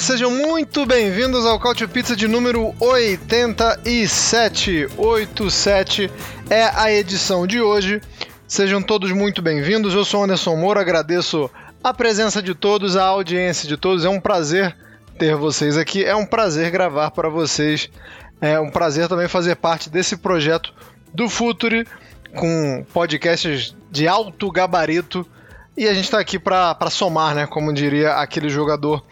Sejam muito bem-vindos ao Couch Pizza de número 87. 87 é a edição de hoje. Sejam todos muito bem-vindos. Eu sou Anderson Moura, agradeço a presença de todos, a audiência de todos. É um prazer ter vocês aqui, é um prazer gravar para vocês. É um prazer também fazer parte desse projeto do Futuri com podcasts de alto gabarito. E a gente está aqui para somar, né? Como diria aquele jogador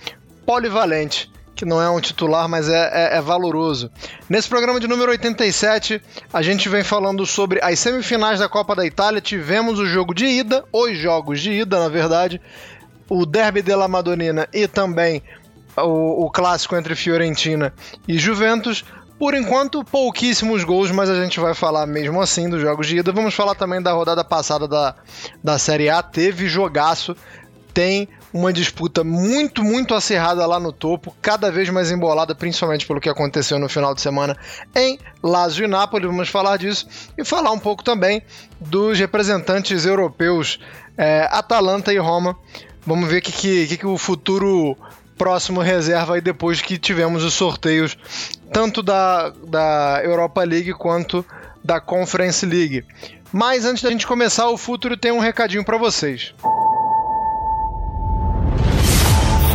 polivalente, que não é um titular, mas é, é, é, valoroso. Nesse programa de número 87, a gente vem falando sobre as semifinais da Copa da Itália. Tivemos o jogo de ida, os jogos de ida, na verdade, o Derby della Madonnina e também o, o clássico entre Fiorentina e Juventus. Por enquanto, pouquíssimos gols, mas a gente vai falar mesmo assim dos jogos de ida. Vamos falar também da rodada passada da, da Série A. Teve jogaço, tem uma disputa muito, muito acirrada lá no topo, cada vez mais embolada, principalmente pelo que aconteceu no final de semana em Lazio e Nápoles. Vamos falar disso e falar um pouco também dos representantes europeus é, Atalanta e Roma. Vamos ver o que, que, que, o futuro próximo reserva aí depois que tivemos os sorteios tanto da, da Europa League quanto da Conference League. Mas antes da gente começar, o futuro tem um recadinho para vocês.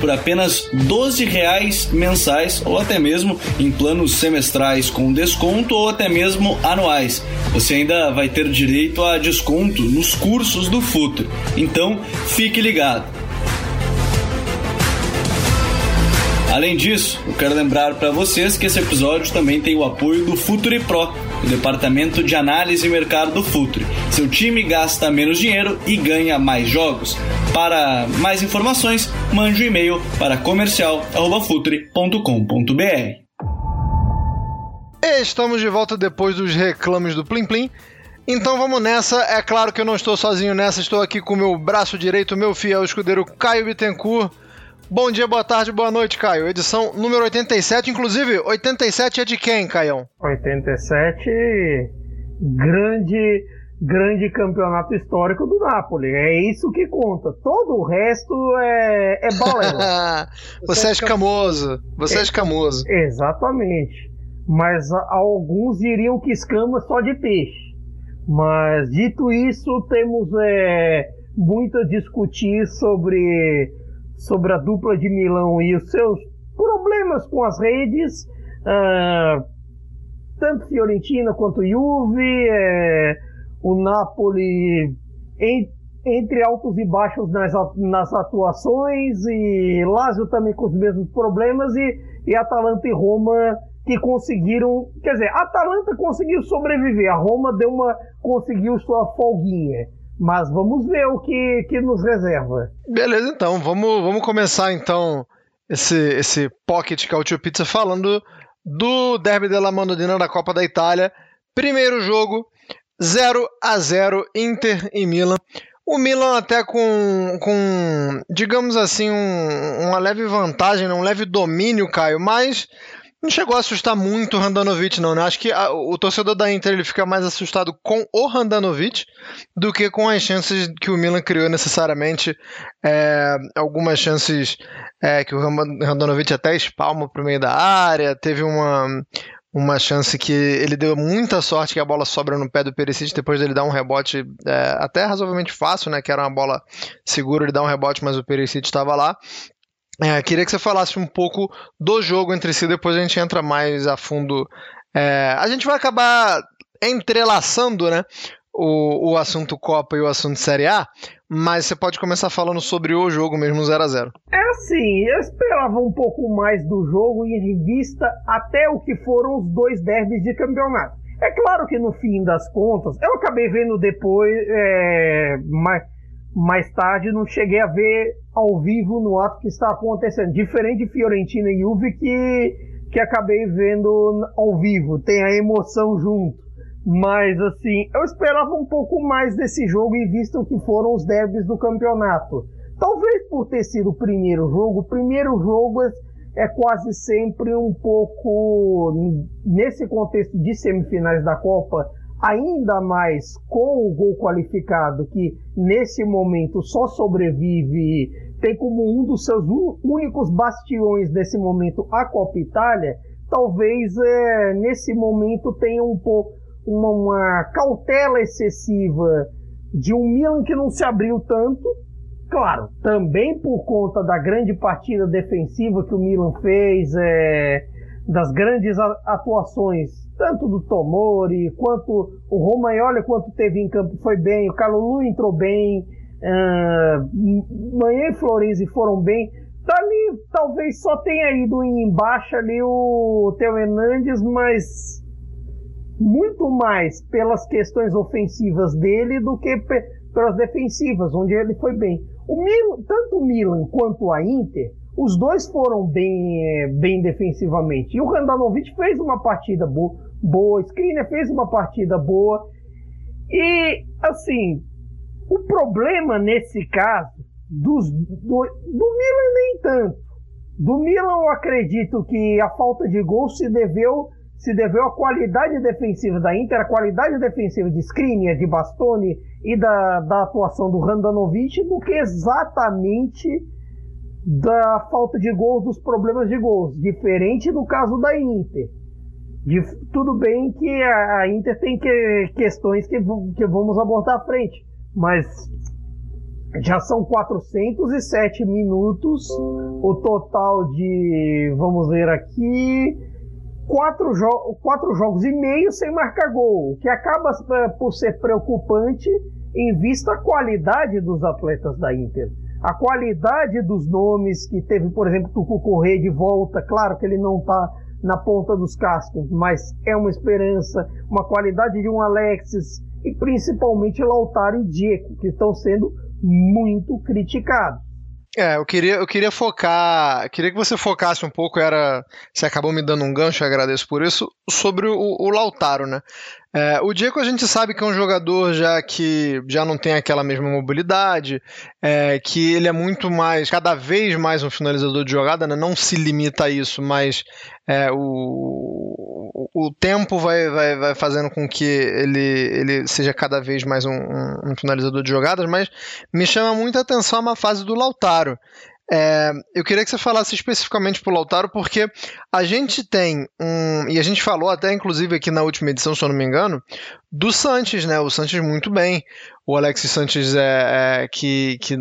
por apenas 12 reais mensais ou até mesmo em planos semestrais com desconto ou até mesmo anuais. Você ainda vai ter direito a desconto nos cursos do Futuri. Então, fique ligado. Além disso, eu quero lembrar para vocês que esse episódio também tem o apoio do Futuri Pro, o departamento de análise e mercado do Futuri. Seu time gasta menos dinheiro e ganha mais jogos. Para mais informações, mande um e-mail para comercial@futuri.com.br. Estamos de volta depois dos reclames do Plim Plim. Então vamos nessa. É claro que eu não estou sozinho nessa, estou aqui com o meu braço direito, meu fiel escudeiro Caio Bittencourt. Bom dia, boa tarde, boa noite, Caio. Edição número 87, inclusive, 87 é de quem, Caião? 87, grande, grande campeonato histórico do Napoli. É isso que conta. Todo o resto é, é balela. Você é escamoso, você é, é escamoso. Exatamente. Mas alguns diriam que escama só de peixe. Mas dito isso, temos é, muito a discutir sobre sobre a dupla de Milão e os seus problemas com as redes, uh, tanto Fiorentina quanto Juve, é, o Napoli em, entre altos e baixos nas, nas atuações, e Lazio também com os mesmos problemas, e, e Atalanta e Roma que conseguiram, quer dizer, Atalanta conseguiu sobreviver, a Roma deu uma conseguiu sua folguinha. Mas vamos ver o que, que nos reserva. Beleza, então. Vamos, vamos começar então esse, esse Pocket Cautio Pizza falando do Derby della Madonnina da Copa da Itália. Primeiro jogo, 0 a 0 Inter e Milan. O Milan até com, com digamos assim, um, uma leve vantagem, um leve domínio, Caio, mas não chegou a assustar muito o Randanovic, não, né? Acho que a, o torcedor da Inter ele fica mais assustado com o Randanovic do que com as chances que o Milan criou necessariamente. É, algumas chances é, que o Randanovic até espalma para o meio da área. Teve uma, uma chance que ele deu muita sorte que a bola sobra no pé do Perisic depois dele dar um rebote é, até razoavelmente fácil, né? Que era uma bola segura, ele dá um rebote, mas o Perisic estava lá. É, queria que você falasse um pouco do jogo entre si, depois a gente entra mais a fundo É, a gente vai acabar entrelaçando, né? O, o assunto Copa e o assunto Série A, mas você pode começar falando sobre o jogo mesmo 0 a 0 É assim, eu esperava um pouco mais do jogo em vista até o que foram os dois derbys de campeonato. É claro que no fim das contas, eu acabei vendo depois, é, mais, mais tarde, não cheguei a ver ao vivo no ato que está acontecendo. Diferente de Fiorentina e Juve, que, que acabei vendo ao vivo, tem a emoção junto. Mas assim, eu esperava um pouco mais desse jogo em vista o que foram os derbys do campeonato. Talvez por ter sido o primeiro jogo, o primeiro jogo é é quase sempre um pouco, nesse contexto de semifinais da Copa, ainda mais com o gol qualificado, que nesse momento só sobrevive, tem como um dos seus únicos bastiões nesse momento a Copa Itália, talvez é, nesse momento tenha um pouco uma, uma cautela excessiva de um Milan que não se abriu tanto, Claro, também por conta da grande partida defensiva que o Milan fez, é, das grandes atuações, tanto do Tomori, quanto o Romagnoli, quanto teve em campo, foi bem, o Calulu entrou bem, uh, Manhã e Florenzi foram bem. Talvez só tenha ido embaixo ali o Theo Hernandes, mas muito mais pelas questões ofensivas dele do que pelas defensivas, onde ele foi bem. O Milan, tanto o Milan quanto a Inter, os dois foram bem, é, bem defensivamente. E o Randanovic fez uma partida boa, boa, Skriniar fez uma partida boa. E, assim, o problema nesse caso dos, do, do Milan nem tanto. Do Milan eu acredito que a falta de gol se deveu se deveu à qualidade defensiva da Inter, a qualidade defensiva de Skriniar, de Bastoni e da, da atuação do Randanovic do que exatamente da falta de gols, dos problemas de gols. Diferente do caso da Inter. De, tudo bem que a, a Inter tem que, questões que, que vamos abordar à frente, mas já são 407 minutos o total de, vamos ver aqui, quatro, jo quatro jogos e meio sem marcar gol, o que acaba é, por ser preocupante em vista a qualidade dos atletas da Inter. A qualidade dos nomes que teve, por exemplo, Tuco Correia de volta, claro que ele não está na ponta dos cascos, mas é uma esperança, uma qualidade de um Alexis e principalmente Lautaro e Diego, que estão sendo muito criticados. É, eu queria, eu queria focar, queria que você focasse um pouco, era, você acabou me dando um gancho, eu agradeço por isso, sobre o, o Lautaro, né? É, o Diego a gente sabe que é um jogador já que já não tem aquela mesma mobilidade, é, que ele é muito mais, cada vez mais um finalizador de jogada, né? não se limita a isso, mas é, o, o tempo vai, vai, vai fazendo com que ele, ele seja cada vez mais um, um, um finalizador de jogadas, mas me chama muita atenção uma fase do Lautaro. É, eu queria que você falasse especificamente para o Lautaro, porque a gente tem um. E a gente falou até, inclusive, aqui na última edição, se eu não me engano, do Sanches, né? O Sanches muito bem. O Alexis Sanches é, é que, que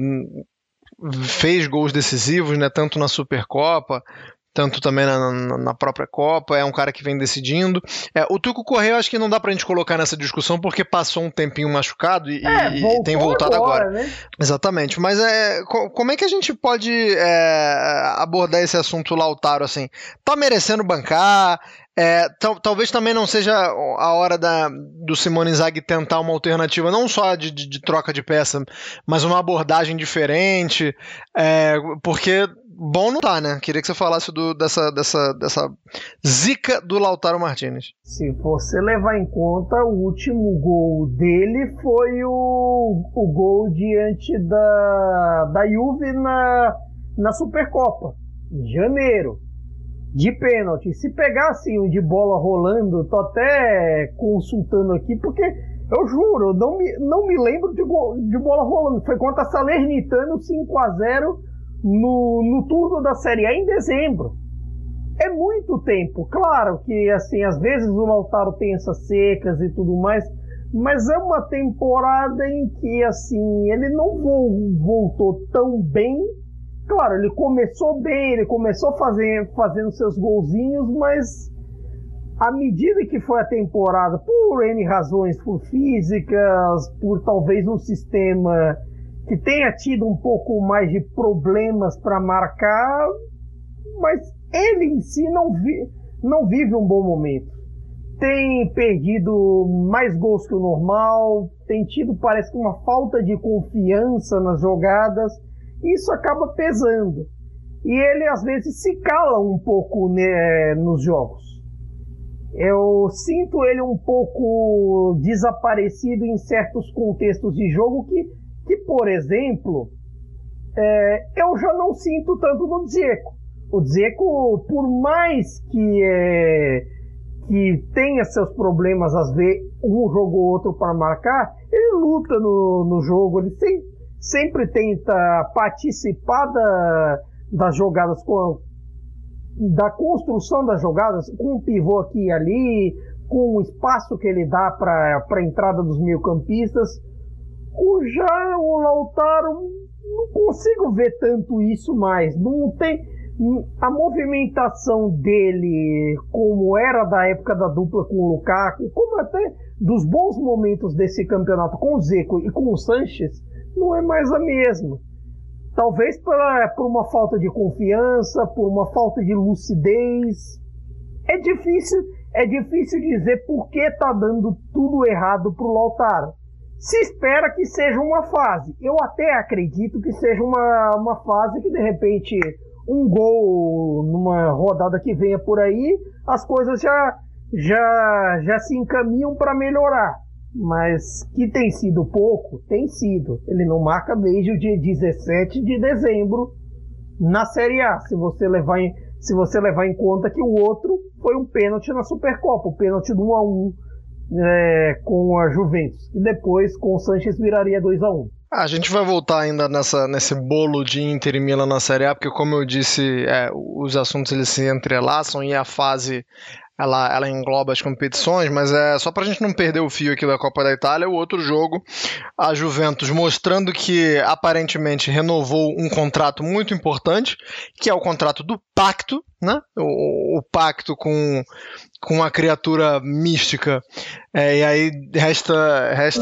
fez gols decisivos, né? Tanto na Supercopa tanto também na, na, na, própria Copa, é um cara que vem decidindo. É, o Tuco Correia eu acho que não dá pra gente colocar nessa discussão porque passou um tempinho machucado e, é, e tem voltado agora. agora. Né? Exatamente, mas é, como é que a gente pode é, abordar esse assunto Lautaro assim? Tá merecendo bancar? É, talvez também não seja a hora da, do Simone Inzaghi tentar uma alternativa, não só de, de, de troca de peça, mas uma abordagem diferente, é, porque bom não tá, né? Queria que você falasse do, dessa, dessa, dessa zica do Lautaro Martinez. Se você levar em conta, o último gol dele foi o, o gol diante da, da Juve na, na Supercopa, em janeiro, de pênalti. Se pegasse um de bola rolando, tô até consultando aqui, porque eu juro, não me, não me lembro de, de bola rolando. Foi contra a Salernitano 5 a 0 no, no turno da Série A em dezembro. É muito tempo. Claro que, assim, às vezes o Lautaro tem essas secas e tudo mais, mas é uma temporada em que, assim, ele não voltou tão bem. Claro, ele começou bem, ele começou fazer, fazendo seus golzinhos, mas à medida que foi a temporada, por N razões, por físicas, por talvez um sistema que tenha tido um pouco mais de problemas para marcar, mas ele em si não, vi, não vive um bom momento. Tem perdido mais gols que o normal, tem tido, parece que, uma falta de confiança nas jogadas, isso acaba pesando. E ele às vezes se cala um pouco né, nos jogos. Eu sinto ele um pouco desaparecido em certos contextos de jogo que que, por exemplo, é, eu já não sinto tanto no Dzeko. O Dzeko, por mais que, é, que tenha seus problemas, às vezes, um jogo ou outro para marcar, ele luta no, no jogo, ele sempre, tenta participar da, das jogadas com da construção das jogadas, com um pivô aqui e ali, com o espaço que ele dá para a entrada dos meio-campistas. O já o Lautaro não consigo ver tanto isso mais. Não tem a movimentação dele como era da época da dupla com o Lukaku, como até dos bons momentos desse campeonato com o Zeco e com o Sanches, não é mais a mesma. Talvez por, por uma falta de confiança, por uma falta de lucidez. É difícil, é difícil dizer por que tá dando tudo errado pro Lautaro se espera que seja uma fase. Eu até acredito que seja uma, uma fase que de repente um gol numa rodada que venha por aí, as coisas já já já se encaminham para melhorar. Mas que tem sido pouco, tem sido. Ele não marca desde o dia 17 de dezembro na Série A. Se você levar em, se você levar em conta que o outro foi um pênalti na Supercopa, o pênalti do 1 a 1 é, com a Juventus. E depois com o Sanches viraria 2 a 1 ah, a gente vai voltar ainda nessa, nesse bolo de Inter e Milan na Série A, porque como eu disse, é, os assuntos eles se entrelaçam e a fase ela, ela engloba as competições, mas é só para a gente não perder o fio aqui da Copa da Itália. O outro jogo, a Juventus mostrando que aparentemente renovou um contrato muito importante, que é o contrato do pacto, né? O, o pacto com, com a criatura mística. É, e aí resta, resta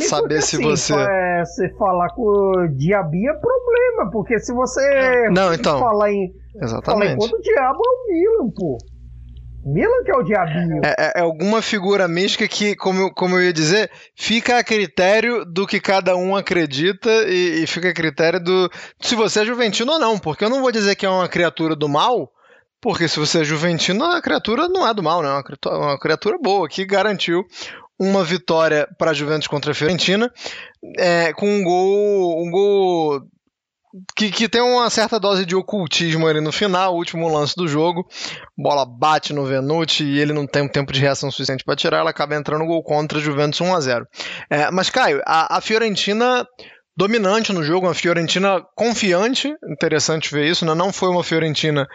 saber é se assim, você. É, você falar com o diabinho é problema, porque se você não, então, falar em. Exatamente. Falar em quanto o diabo é o Milan, pô. Milan que é o diabinho. É, é, é, alguma figura mística que, como, como eu ia dizer, fica a critério do que cada um acredita e, e fica a critério do se você é juventino ou não. Porque eu não vou dizer que é uma criatura do mal, porque se você é juventino, a criatura não é do mal, né? É uma criatura, uma criatura boa que garantiu uma vitória para a Juventus contra a Fiorentina é, com um gol, um gol que, que tem uma certa dose de ocultismo ali no final, último lance do jogo. Bola bate no Venuti e ele não tem um tempo de reação suficiente para tirar, ela acaba entrando no gol contra a Juventus 1 a 0 é, Mas, Caio, a, a Fiorentina dominante no jogo, uma Fiorentina confiante, interessante ver isso, né? não foi uma Fiorentina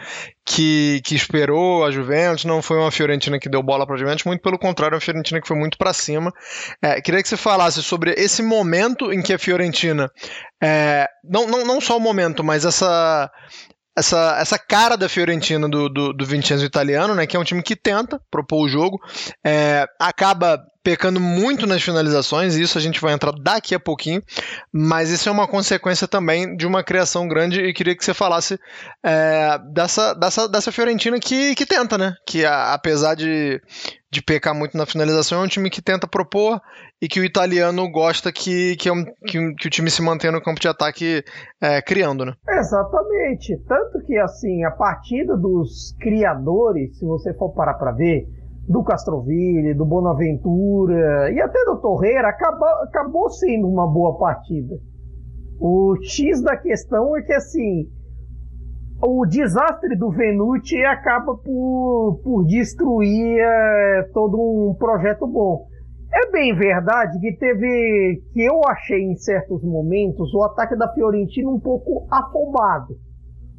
que, que esperou a Juventus, não foi uma Fiorentina que deu bola para a Juventus, muito pelo contrário, uma Fiorentina que foi muito para cima. É, queria que você falasse sobre esse momento em que a Fiorentina, é, não, não, não só o momento, mas essa, essa, essa cara da Fiorentina do, do, do Vincenzo italiano, né, que é um time que tenta propor o jogo, é, acaba pecando muito nas finalizações, e isso a gente vai entrar daqui a pouquinho, mas isso é uma consequência também de uma criação grande e queria que você falasse é, dessa, dessa, dessa Fiorentina que, que tenta, né? Que a, apesar de, de pecar muito na finalização, é um time que tenta propor e que o italiano gosta que, que, é um, que, que o time se mantenha no campo de ataque é, criando, né? Exatamente. Tanto que, assim, a partida dos criadores, se você for parar para ver, do Castroville, do Bonaventura e até do Torreira acabou, acabou sendo uma boa partida. O X da questão é que assim o desastre do Venuti acaba por, por destruir é, todo um projeto bom. É bem verdade que teve que eu achei em certos momentos o ataque da Fiorentina um pouco afobado.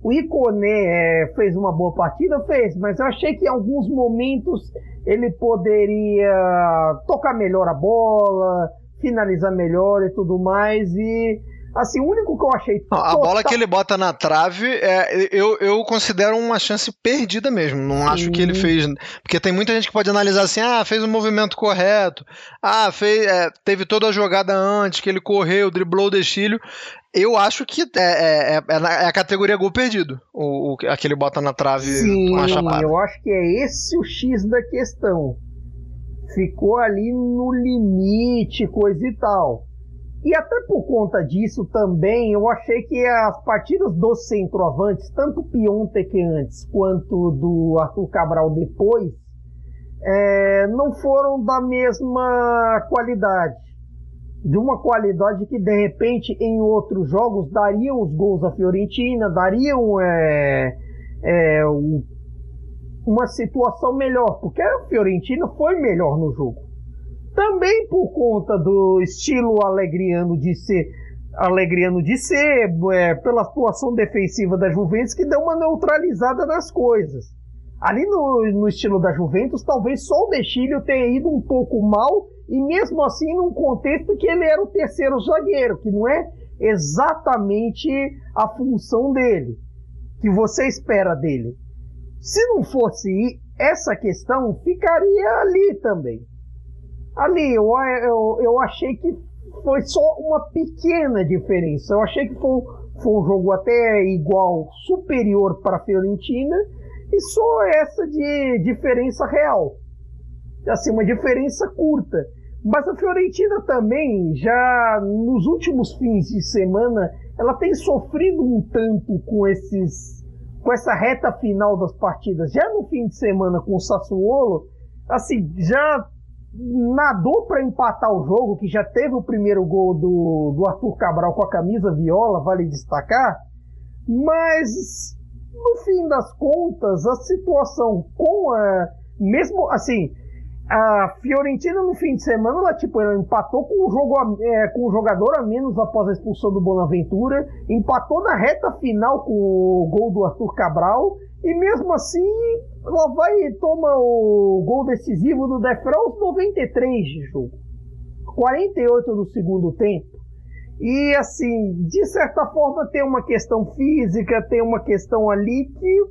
O Iconé é, fez uma boa partida, fez, mas eu achei que em alguns momentos ele poderia tocar melhor a bola, finalizar melhor e tudo mais. E Assim, o único que eu achei. Não, a bola que ele bota na trave, é, eu, eu considero uma chance perdida mesmo. Não acho que ele fez. Porque tem muita gente que pode analisar assim: ah, fez o movimento correto, ah, fez, é, teve toda a jogada antes, que ele correu, driblou o destilho. Eu acho que é, é, é, é a categoria gol perdido, o, o, aquele bota na trave Sim, com a chapada. Eu acho que é esse o X da questão. Ficou ali no limite, coisa e tal. E até por conta disso também, eu achei que as partidas dos centroavantes, tanto Piontek antes quanto do Arthur Cabral depois, é, não foram da mesma qualidade. De uma qualidade que, de repente, em outros jogos, dariam os gols à Fiorentina, dariam é, é, uma situação melhor, porque a Fiorentina foi melhor no jogo. Também por conta do estilo alegriano de ser, alegriano de ser, é, pela atuação defensiva da Juventus que deu uma neutralizada nas coisas. Ali no, no estilo da Juventus, talvez só o Dechilho tenha ido um pouco mal, e mesmo assim num contexto que ele era o terceiro zagueiro, que não é exatamente a função dele, que você espera dele. Se não fosse essa questão, ficaria ali também. Ali, eu, eu, eu achei que foi só uma pequena diferença. Eu achei que foi, foi um jogo até igual, superior para a Fiorentina, e só essa de diferença real. Assim, uma diferença curta. Mas a Fiorentina também, já nos últimos fins de semana, ela tem sofrido um tanto com esses com essa reta final das partidas. Já no fim de semana com o Sassuolo, assim, já nadou para empatar o jogo, que já teve o primeiro gol do, do Arthur Cabral com a camisa viola, vale destacar, mas no fim das contas, a situação com a. Mesmo assim, a Fiorentina no fim de semana, ela, tipo, ela empatou com o, jogo, é, com o jogador a menos após a expulsão do Bonaventura, empatou na reta final com o gol do Arthur Cabral, e mesmo assim, ela vai e toma o gol decisivo do Defra aos 93 de jogo. 48 do segundo tempo. E assim, de certa forma tem uma questão física, tem uma questão ali que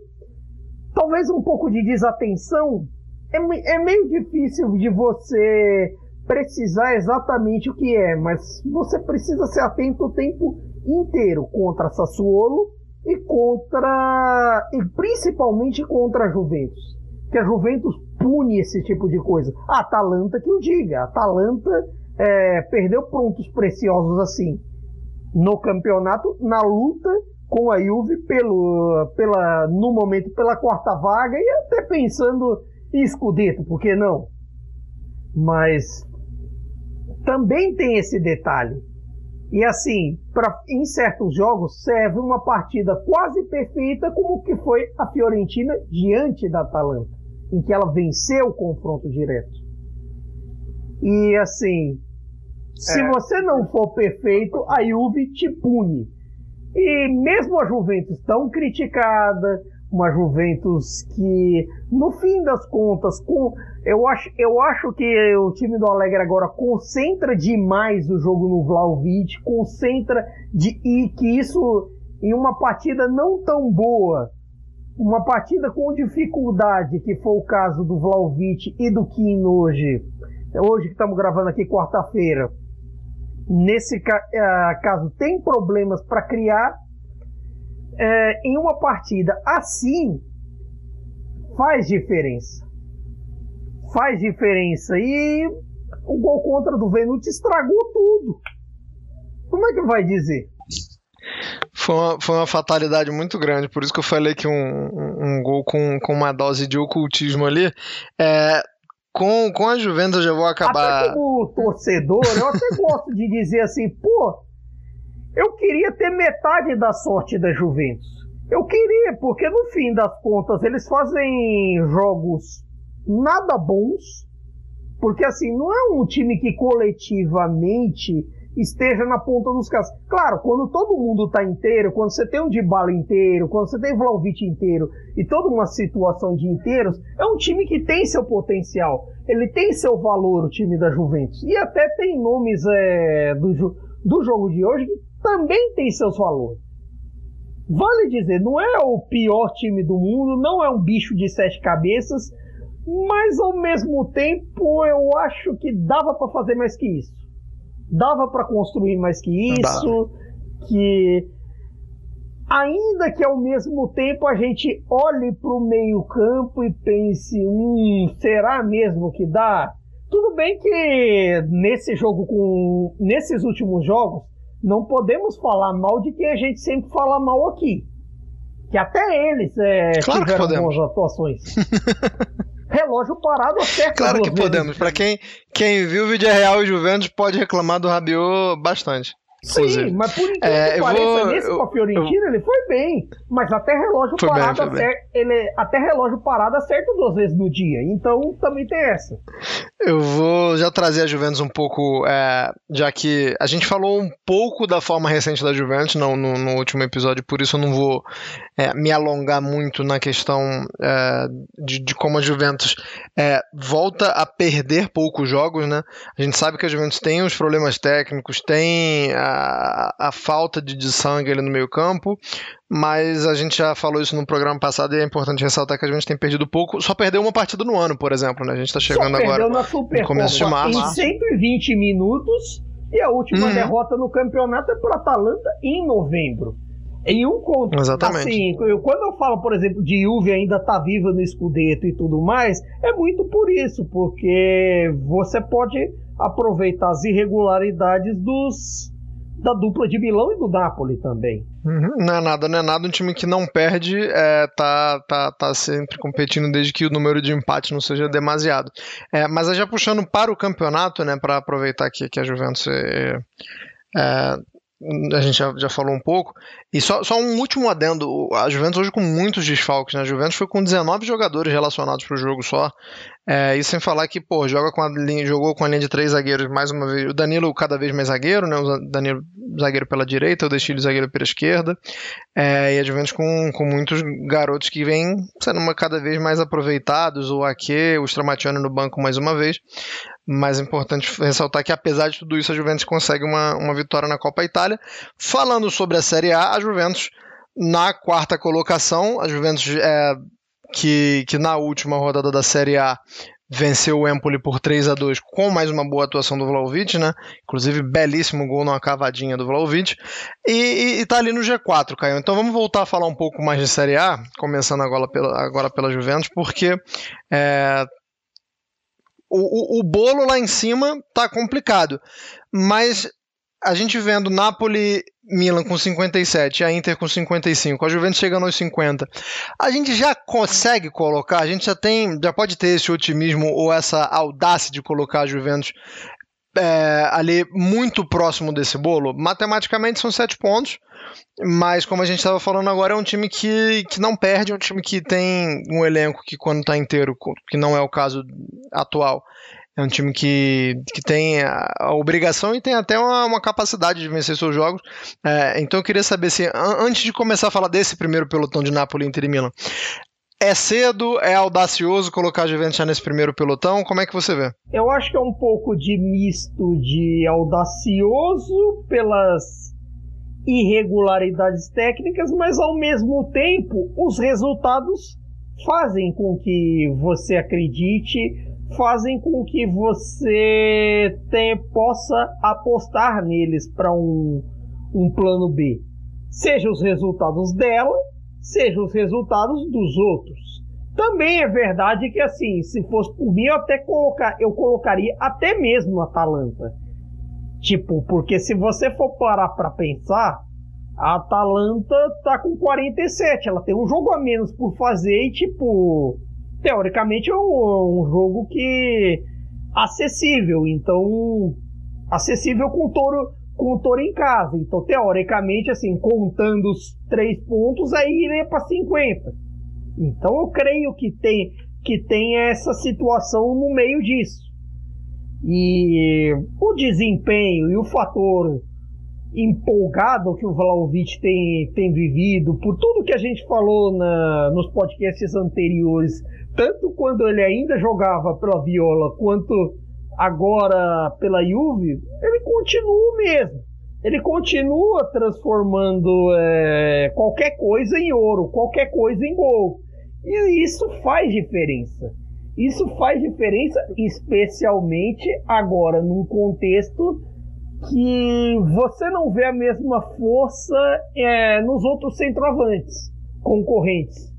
talvez um pouco de desatenção é, é meio difícil de você precisar exatamente o que é, mas você precisa ser atento o tempo inteiro contra Sassuolo e contra e principalmente contra a Juventus, que a Juventus pune esse tipo de coisa. A Atalanta que o diga, a Atalanta é, perdeu pontos preciosos assim no campeonato, na luta com a Juve pelo, pela, no momento pela quarta vaga e até pensando e Scudetto, por que não? Mas também tem esse detalhe. E assim, pra, em certos jogos serve uma partida quase perfeita como que foi a Fiorentina diante da Atalanta, em que ela venceu o confronto direto. E assim, se é. você não for perfeito, a Juve te pune. E mesmo a Juventus tão criticada, uma Juventus que, no fim das contas, com, eu, acho, eu acho que o time do Alegre agora concentra demais o jogo no Vlaovic, concentra de, e que isso em uma partida não tão boa, uma partida com dificuldade, que foi o caso do Vlaovic e do Kim hoje, hoje que estamos gravando aqui quarta-feira. Nesse uh, caso, tem problemas para criar é, em uma partida assim faz diferença. Faz diferença. E o gol contra do Venuti estragou tudo. Como é que vai dizer? Foi uma, foi uma fatalidade muito grande, por isso que eu falei que um, um, um gol com, com uma dose de ocultismo ali. É, com, com a Juventus eu já vou acabar. Até como torcedor, eu até gosto de dizer assim, pô, eu queria ter metade da sorte da Juventus. Eu queria, porque no fim das contas eles fazem jogos nada bons, porque assim, não é um time que coletivamente esteja na ponta dos caras. Claro, quando todo mundo está inteiro, quando você tem um Dybala inteiro, quando você tem Vlaovic inteiro e toda uma situação de inteiros, é um time que tem seu potencial. Ele tem seu valor, o time da Juventus. E até tem nomes é, do, do jogo de hoje que também tem seus valores. Vale dizer, não é o pior time do mundo, não é um bicho de sete cabeças, mas ao mesmo tempo eu acho que dava para fazer mais que isso. Dava para construir mais que isso, que ainda que ao mesmo tempo a gente olhe para o meio-campo e pense: hum, será mesmo que dá? Tudo bem que nesse jogo, com nesses últimos jogos, não podemos falar mal de quem a gente sempre fala mal aqui. Que até eles é, claro tiveram boas atuações. relógio parado acerta. Claro que podemos. Para quem, quem viu o vídeo real e Juventus pode reclamar do Rabiot bastante. Sim, mas por incrível é, que pareça, vou, nesse eu, com a Fiorentina eu, ele foi bem. Mas até relógio parado bem, acerta, ele, até relógio parado acerta duas vezes no dia. Então também tem essa. Eu vou já trazer a Juventus um pouco, é, já que a gente falou um pouco da forma recente da Juventus no, no, no último episódio, por isso eu não vou é, me alongar muito na questão é, de, de, como a Juventus é, volta a perder poucos jogos, né? A gente sabe que a Juventus tem os problemas técnicos, tem a, a falta de, de sangue ali no meio campo, mas a gente já falou isso no programa passado e é importante ressaltar que a gente tem perdido pouco. Só perdeu uma partida no ano, por exemplo, né? A gente está chegando agora no começo de março. Em 120 minutos e a última hum. derrota no campeonato é para Atalanta em novembro. Em um conto. Exatamente. Assim, eu, quando eu falo, por exemplo, de Juve ainda tá viva no Scudetto e tudo mais, é muito por isso, porque você pode aproveitar as irregularidades dos da dupla de Milão e do Napoli também. Uhum, não é nada, não é nada. Um time que não perde é, tá, tá, tá sempre competindo desde que o número de empates não seja demasiado. É, mas já puxando para o campeonato, né, para aproveitar que, que a Juventus é, é a gente já, já falou um pouco. E só, só um último adendo: a Juventus hoje com muitos desfalques, né? A Juventus foi com 19 jogadores relacionados para o jogo só. É, e sem falar que, pô, joga com a linha, jogou com a linha de três zagueiros mais uma vez. O Danilo cada vez mais zagueiro, né? O Danilo zagueiro pela direita, o Destilho zagueiro pela esquerda. É, e a Juventus com, com muitos garotos que vêm sendo cada vez mais aproveitados. O Ake, o Stramatiano no banco mais uma vez. Mas é importante ressaltar que, apesar de tudo isso, a Juventus consegue uma, uma vitória na Copa Itália. Falando sobre a Série A, a Juventus na quarta colocação, a Juventus é, que, que na última rodada da Série A venceu o Empoli por 3 a 2 com mais uma boa atuação do Vlaovic, né? Inclusive, belíssimo gol numa cavadinha do Vlaovic. E, e, e tá ali no G4, Caio. Então vamos voltar a falar um pouco mais de Série A, começando agora pela, agora pela Juventus, porque é, o, o, o bolo lá em cima tá complicado. Mas a gente vendo Napoli, Milan com 57, a Inter com 55, a Juventus chegando aos 50. A gente já consegue colocar, a gente já tem, já pode ter esse otimismo ou essa audácia de colocar a Juventus é, ali muito próximo desse bolo. Matematicamente são sete pontos, mas como a gente estava falando agora, é um time que, que não perde, é um time que tem um elenco que quando está inteiro, que não é o caso atual, é um time que, que tem a, obrigação e tem até uma, uma, capacidade de vencer seus jogos. É, então eu queria saber se, an antes de começar a falar desse primeiro pelotão de Napoli, Inter e Milan, é cedo, é audacioso colocar a Juventus já nesse primeiro pelotão? Como é que você vê? Eu acho que é um pouco de misto de audacioso pelas irregularidades técnicas, mas ao mesmo tempo os resultados fazem com que você acredite fazem com que você possa apostar neles para um, um plano B. Seja os resultados dela, seja os resultados dos outros. Também é verdade que assim, se fosse por mim, eu até colocar, eu colocaria até mesmo a Atalanta. Tipo, porque se você for parar para pensar, a Atalanta tá com 47, ela tem um jogo a menos por fazer e tipo, teoricamente é um, um jogo que acessível, então acessível com o Toro em casa. Então, teoricamente, assim, contando os três pontos, aí iria para 50. Então, eu creio que tem, que tem essa situação no meio disso. E o desempenho e o fator empolgado que o Vlaovic tem, tem vivido, por tudo que a gente falou na, nos podcasts anteriores tanto quando ele ainda jogava pela Viola quanto agora pela Juve, ele continua o mesmo. ele continua transformando é, qualquer coisa em ouro, qualquer coisa em gol. E isso faz diferença. Isso faz diferença, especialmente agora num contexto que você não vê a mesma força é, nos outros centroavantes concorrentes.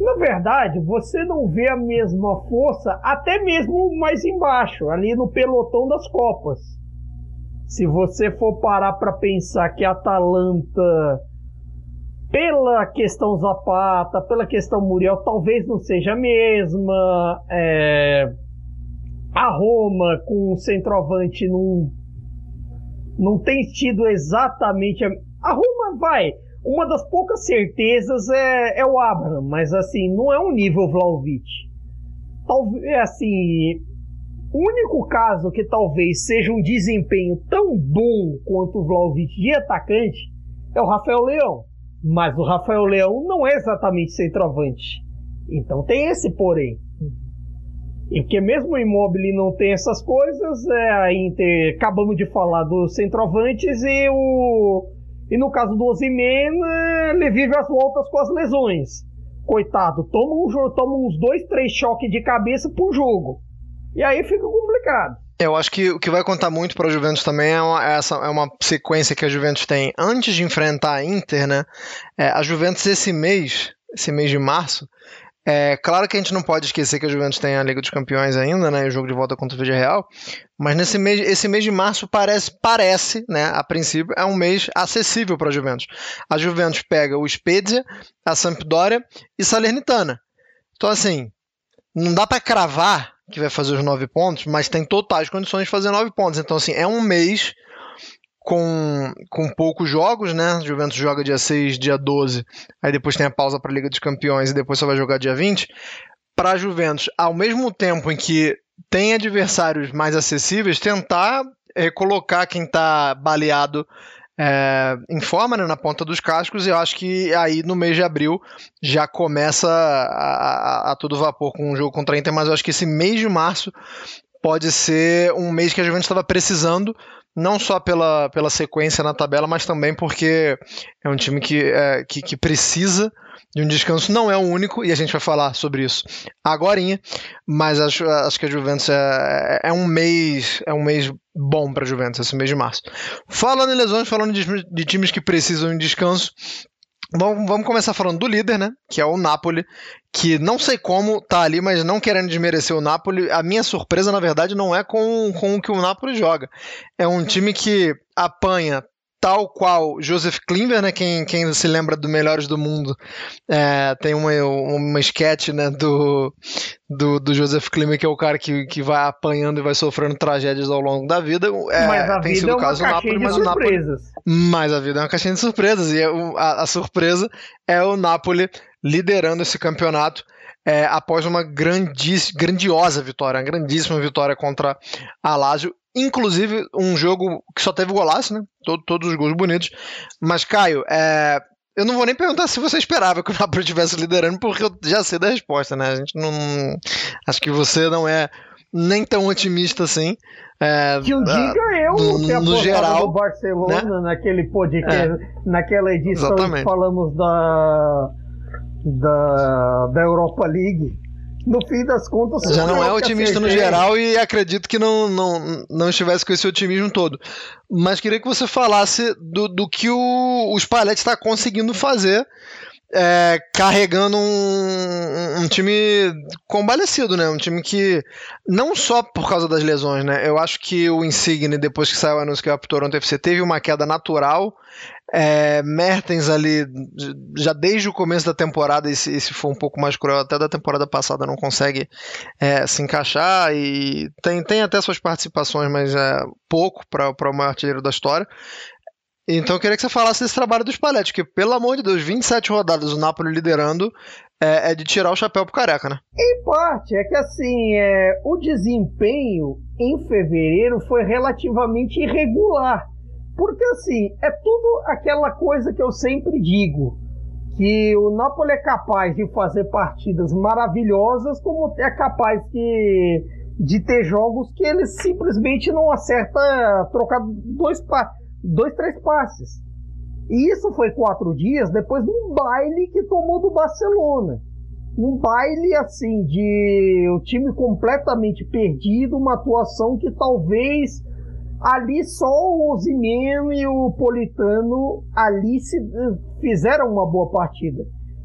Na verdade, você não vê a mesma força até mesmo mais embaixo, ali no pelotão das Copas. Se você for parar para pensar que a Atalanta, pela questão Zapata, pela questão Muriel, talvez não seja a mesma. É... A Roma com o centroavante não, não tem tido exatamente a. A Roma vai. Uma das poucas certezas é, é o Abraham, mas assim, não é um nível Vlaovic. Talvez assim, o único caso que talvez seja um desempenho tão bom quanto o Vlaovic de atacante é o Rafael Leão. Mas o Rafael Leão não é exatamente centroavante. Então tem esse porém. E porque mesmo o Immobile não tem essas coisas, é, a Inter, acabamos de falar dos centroavantes e o e no caso do Ozyman, é, ele vive as voltas com as lesões. Coitado, toma, um, toma uns dois, três choques de cabeça por jogo. E aí fica complicado. Eu acho que o que vai contar muito para a Juventus também é uma, essa, é uma sequência que a Juventus tem antes de enfrentar a Inter, né? É, a Juventus esse mês, esse mês de março, é claro que a gente não pode esquecer que a Juventus tem a Liga dos Campeões ainda, né? O jogo de volta contra o Real. Mas nesse mês, esse mês de março parece, parece, né? A princípio, é um mês acessível para a Juventus. A Juventus pega o Spezia, a Sampdoria e Salernitana. Então, assim, não dá para cravar que vai fazer os nove pontos, mas tem totais condições de fazer nove pontos. Então, assim, é um mês com, com poucos jogos, né? O Juventus joga dia 6, dia 12, aí depois tem a pausa para a Liga dos Campeões e depois só vai jogar dia 20. Para a Juventus, ao mesmo tempo em que tem adversários mais acessíveis, tentar colocar quem está baleado é, em forma né, na ponta dos cascos, e eu acho que aí no mês de abril já começa a, a, a todo vapor com um jogo contra a Inter, mas eu acho que esse mês de março pode ser um mês que a Juventus estava precisando, não só pela, pela sequência na tabela, mas também porque é um time que, é, que, que, precisa de um descanso. Não é o único, e a gente vai falar sobre isso agora, mas acho, acho que a Juventus é, é um mês é um mês bom para a Juventus, esse mês de março. Falando em lesões, falando de, de times que precisam de descanso, Bom, vamos começar falando do líder, né? Que é o Napoli, que não sei como tá ali, mas não querendo desmerecer o Napoli. A minha surpresa, na verdade, não é com, com o que o Napoli joga. É um time que apanha tal qual Joseph Klimber, né? Quem, quem se lembra do Melhores do Mundo, é, tem uma, uma sketch né, do, do, do, Joseph Klimber, que é o cara que, que vai apanhando e vai sofrendo tragédias ao longo da vida. É, mas a tem vida sido é o caso Napoli, mas o Napoli. Mas a vida é uma caixinha de surpresas, e é a, a surpresa é o Napoli liderando esse campeonato. É, após uma grandiosa vitória, uma grandíssima vitória contra a Lazio Inclusive, um jogo que só teve golaço, né? Todo, todos os gols bonitos. Mas, Caio, é, eu não vou nem perguntar se você esperava que o Napoli estivesse liderando, porque eu já sei da resposta, né? A gente não. Acho que você não é nem tão otimista assim. É, que eu diga eu no, que apostava geral, no Barcelona né? naquele podcast, é, naquela edição exatamente. que falamos da, da, da Europa League no fim das contas. Já não é otimista no geral e acredito que não, não, não estivesse com esse otimismo todo. Mas queria que você falasse do, do que o, o Spalletti está conseguindo fazer. É, carregando um, um, time combalecido, né? Um time que não só por causa das lesões, né? Eu acho que o Insigne, depois que saiu o anúncio que ia pro Toronto FC, teve uma queda natural é, Mertens ali, já desde o começo da temporada, esse, esse foi um pouco mais cruel, até da temporada passada não consegue é, se encaixar e tem, tem até suas participações, mas é pouco para o maior artilheiro da história. Então eu queria que você falasse desse trabalho do Spalletti, que pelo amor de Deus, 27 rodadas o Napoli liderando é, é de tirar o chapéu pro careca, né? Em parte, é que assim, é, o desempenho em fevereiro foi relativamente irregular porque assim, é tudo aquela coisa que eu sempre digo. Que o Napoli é capaz de fazer partidas maravilhosas, como é capaz que, de ter jogos que ele simplesmente não acerta trocar dois, dois, três passes. E isso foi quatro dias depois de um baile que tomou do Barcelona. Um baile assim de o time completamente perdido, uma atuação que talvez ali só o Zimeno e o Politano ali se fizeram uma boa partida.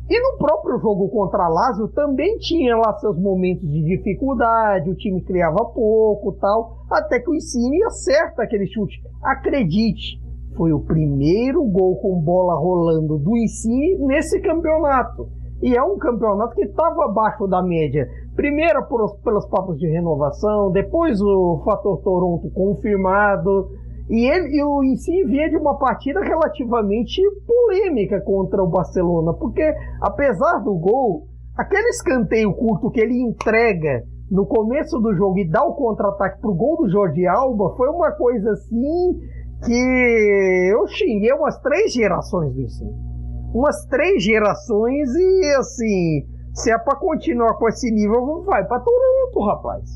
E no próprio jogo contra Lazio também tinha lá seus momentos de dificuldade, o time criava pouco tal, até que o Insigne acerta aquele chute. Acredite, foi o primeiro gol com bola rolando do Insigne nesse campeonato. E é um campeonato que estava abaixo da média. Primeiro por, pelos papos de renovação, depois o fator Toronto confirmado, e, ele, e o si vinha de uma partida relativamente polêmica contra o Barcelona, porque apesar do gol, aquele escanteio curto que ele entrega no começo do jogo e dá o contra-ataque pro gol do Jordi Alba foi uma coisa assim que eu xinguei umas três gerações do ensino. Umas três gerações e assim, se é para continuar com esse nível, vai para Toronto, rapaz.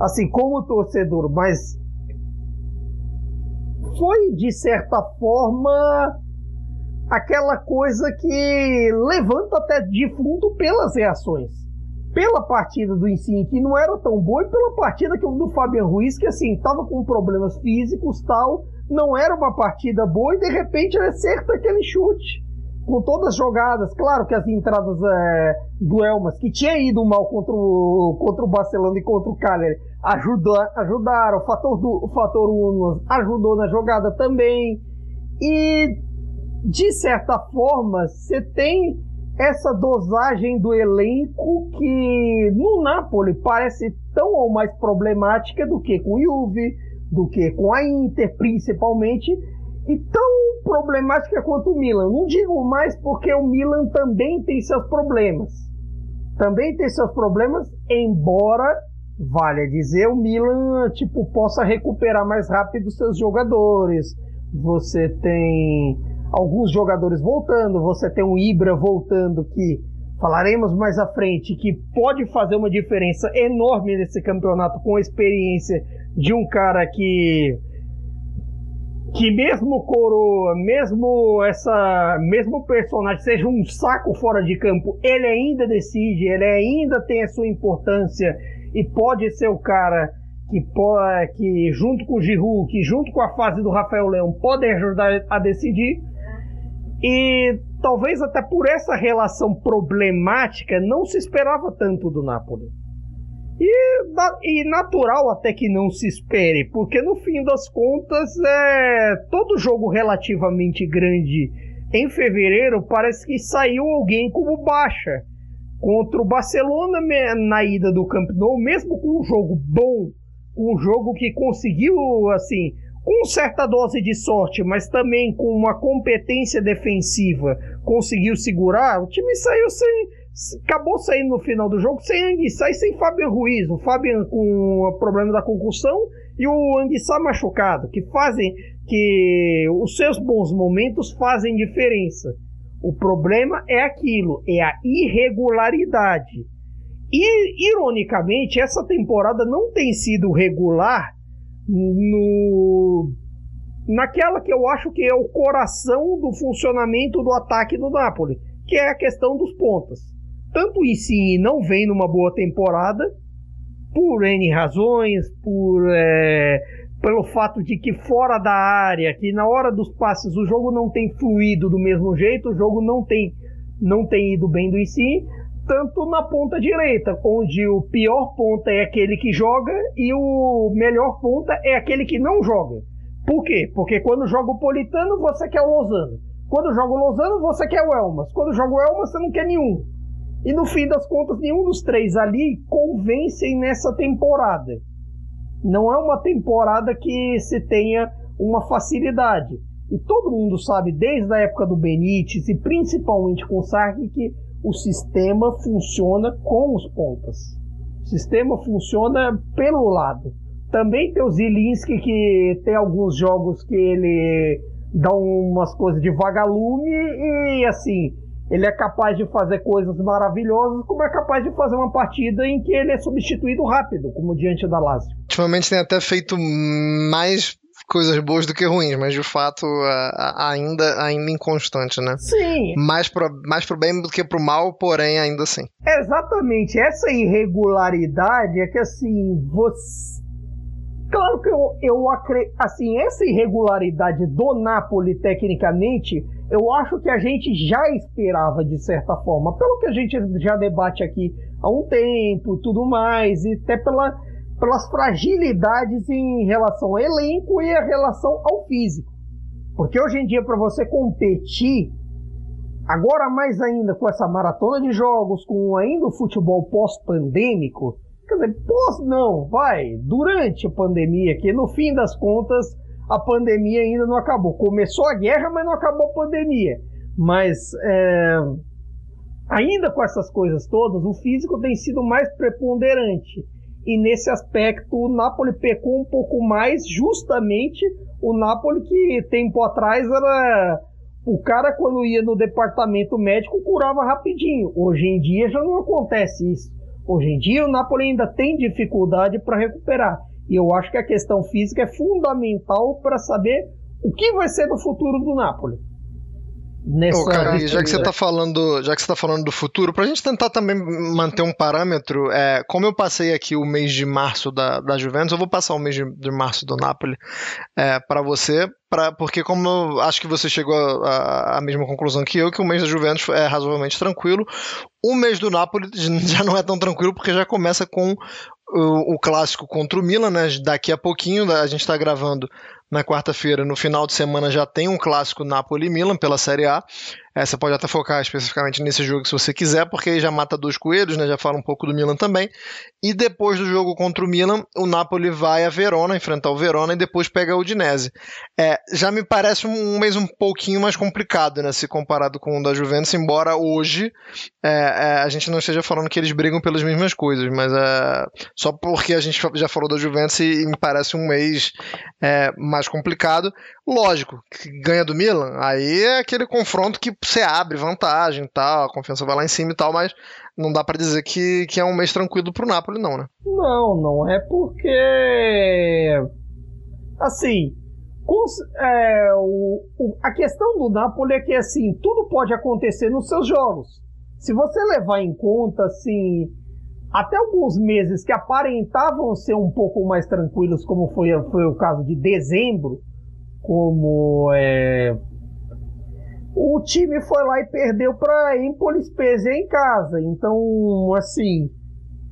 Assim, como torcedor, mas foi, de certa forma, aquela coisa que levanta até defunto pelas reações. Pela partida do Insigne, que não era tão boa, e pela partida que, do Fabian Ruiz, que assim, tava com problemas físicos tal, não era uma partida boa, e de repente acerta aquele chute. Com todas as jogadas, claro que as entradas é, do Elmas, que tinha ido mal contra o, contra o Barcelona e contra o Cagliari, ajudou, ajudaram. O fator, do, o fator Unos ajudou na jogada também. E, de certa forma, você tem essa dosagem do elenco que no Napoli parece tão ou mais problemática do que com o Juve, do que com a Inter, principalmente, e tão problemática quanto o Milan. Não digo mais porque o Milan também tem seus problemas. Também tem seus problemas, embora vale dizer, o Milan tipo possa recuperar mais rápido seus jogadores. Você tem alguns jogadores voltando, você tem o Ibra voltando que falaremos mais à frente que pode fazer uma diferença enorme nesse campeonato com a experiência de um cara que que mesmo coroa, mesmo essa, mesmo personagem seja um saco fora de campo, ele ainda decide, ele ainda tem a sua importância e pode ser o cara que, pode, que junto com o Giroud, que junto com a fase do Rafael Leão, podem ajudar a decidir. E talvez até por essa relação problemática não se esperava tanto do Napoli. E, e natural até que não se espere, porque no fim das contas, é, todo jogo relativamente grande em fevereiro parece que saiu alguém como baixa contra o Barcelona na ida do Camp Nou, mesmo com um jogo bom, um jogo que conseguiu, assim, com certa dose de sorte, mas também com uma competência defensiva, conseguiu segurar, o time saiu sem. Acabou saindo no final do jogo sem Anguissa e sem Fabian Ruiz. O Fabian com o problema da concussão e o Anguissa machucado, que fazem que os seus bons momentos fazem diferença. O problema é aquilo, é a irregularidade. E, ironicamente, essa temporada não tem sido regular no naquela que eu acho que é o coração do funcionamento do ataque do Napoli, que é a questão dos pontas. Tanto em si não vem numa boa temporada, por N razões, por é, pelo fato de que fora da área, que na hora dos passes o jogo não tem fluído do mesmo jeito, o jogo não tem, não tem ido bem do si, tanto na ponta direita, onde o pior ponta é aquele que joga e o melhor ponta é aquele que não joga. Por quê? Porque quando joga o Politano, você quer o Lozano. Quando joga o Lozano, você quer o Elmas. Quando joga o Elmas, você não quer nenhum. E no fim das contas, nenhum dos três ali convencem nessa temporada. Não é uma temporada que se tenha uma facilidade. E todo mundo sabe, desde a época do Benítez e principalmente com o Sarri, que o sistema funciona com os pontas. O sistema funciona pelo lado. Também tem o Zilinski, que tem alguns jogos que ele dá umas coisas de vagalume e assim, ele é capaz de fazer coisas maravilhosas, como é capaz de fazer uma partida em que ele é substituído rápido, como diante da Lazio. Ultimamente tem até feito mais coisas boas do que ruins, mas de fato ainda, ainda inconstante, né? Sim. Mais pro, mais pro bem do que pro mal, porém ainda assim. Exatamente. Essa irregularidade é que assim, você. Claro que eu, eu acredito. Assim, essa irregularidade do Napoli, tecnicamente, eu acho que a gente já esperava de certa forma. Pelo que a gente já debate aqui há um tempo tudo mais, e até pela pelas fragilidades em relação ao elenco e a relação ao físico. Porque hoje em dia, para você competir, agora mais ainda com essa maratona de jogos, com ainda o futebol pós-pandêmico, quer dizer, pós não, vai, durante a pandemia, que no fim das contas a pandemia ainda não acabou. Começou a guerra, mas não acabou a pandemia. Mas é, ainda com essas coisas todas, o físico tem sido mais preponderante e nesse aspecto o Napoli pecou um pouco mais, justamente o Napoli que tempo atrás era o cara quando ia no departamento médico curava rapidinho. Hoje em dia já não acontece isso. Hoje em dia o Napoli ainda tem dificuldade para recuperar. E eu acho que a questão física é fundamental para saber o que vai ser do futuro do Napoli nessa. Ô, cara, já que você tá falando, já que você tá falando do futuro, pra gente tentar também manter um parâmetro, é, como eu passei aqui o mês de março da, da Juventus, eu vou passar o mês de, de março do Napoli é, para você, pra, porque como acho que você chegou à mesma conclusão que eu, que o mês da Juventus é razoavelmente tranquilo, o mês do Napoli já não é tão tranquilo porque já começa com o, o clássico contra o Milan, né? Daqui a pouquinho a gente está gravando na quarta-feira, no final de semana, já tem um clássico Napoli-Milan pela Série A. É, você pode até focar especificamente nesse jogo se você quiser, porque aí já mata dois coelhos, né? Já fala um pouco do Milan também. E depois do jogo contra o Milan, o Napoli vai a Verona, enfrentar o Verona e depois pega o Udinese. É, já me parece um mês um pouquinho mais complicado, né? Se comparado com o da Juventus, embora hoje é, é, a gente não esteja falando que eles brigam pelas mesmas coisas, mas é, só porque a gente já falou da Juventus e, me parece um mês é, mais complicado. Lógico, que ganha do Milan, aí é aquele confronto que você abre vantagem tal, a confiança vai lá em cima e tal, mas não dá para dizer que, que é um mês tranquilo pro Napoli, não, né? Não, não é porque. Assim, é, o, o, a questão do Napoli é que assim, tudo pode acontecer nos seus jogos. Se você levar em conta, assim, até alguns meses que aparentavam ser um pouco mais tranquilos, como foi, foi o caso de dezembro, como é, o time foi lá e perdeu para Empoli Spezia em casa. Então, assim,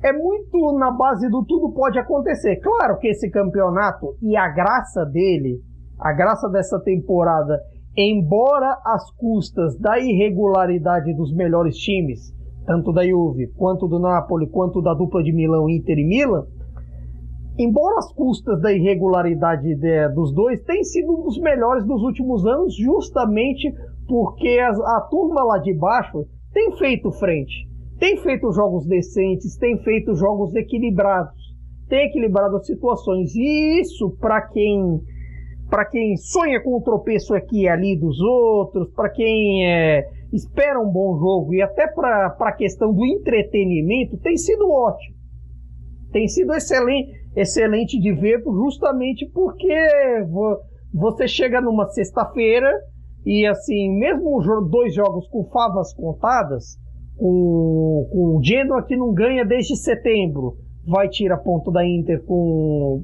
é muito na base do tudo pode acontecer. Claro que esse campeonato e a graça dele, a graça dessa temporada, embora as custas da irregularidade dos melhores times, tanto da Juve, quanto do Napoli, quanto da dupla de Milão, Inter e Milan, embora as custas da irregularidade de, dos dois tenham sido um dos melhores dos últimos anos, justamente porque a, a turma lá de baixo tem feito frente, tem feito jogos decentes, tem feito jogos equilibrados, tem equilibrado as situações. E isso, para quem para quem sonha com o tropeço aqui e ali dos outros, para quem é, espera um bom jogo e até para a questão do entretenimento, tem sido ótimo. Tem sido excelente, excelente de ver, justamente porque você chega numa sexta-feira e assim, mesmo dois jogos com favas contadas, com, com o Genoa que não ganha desde setembro, vai tirar ponto da Inter com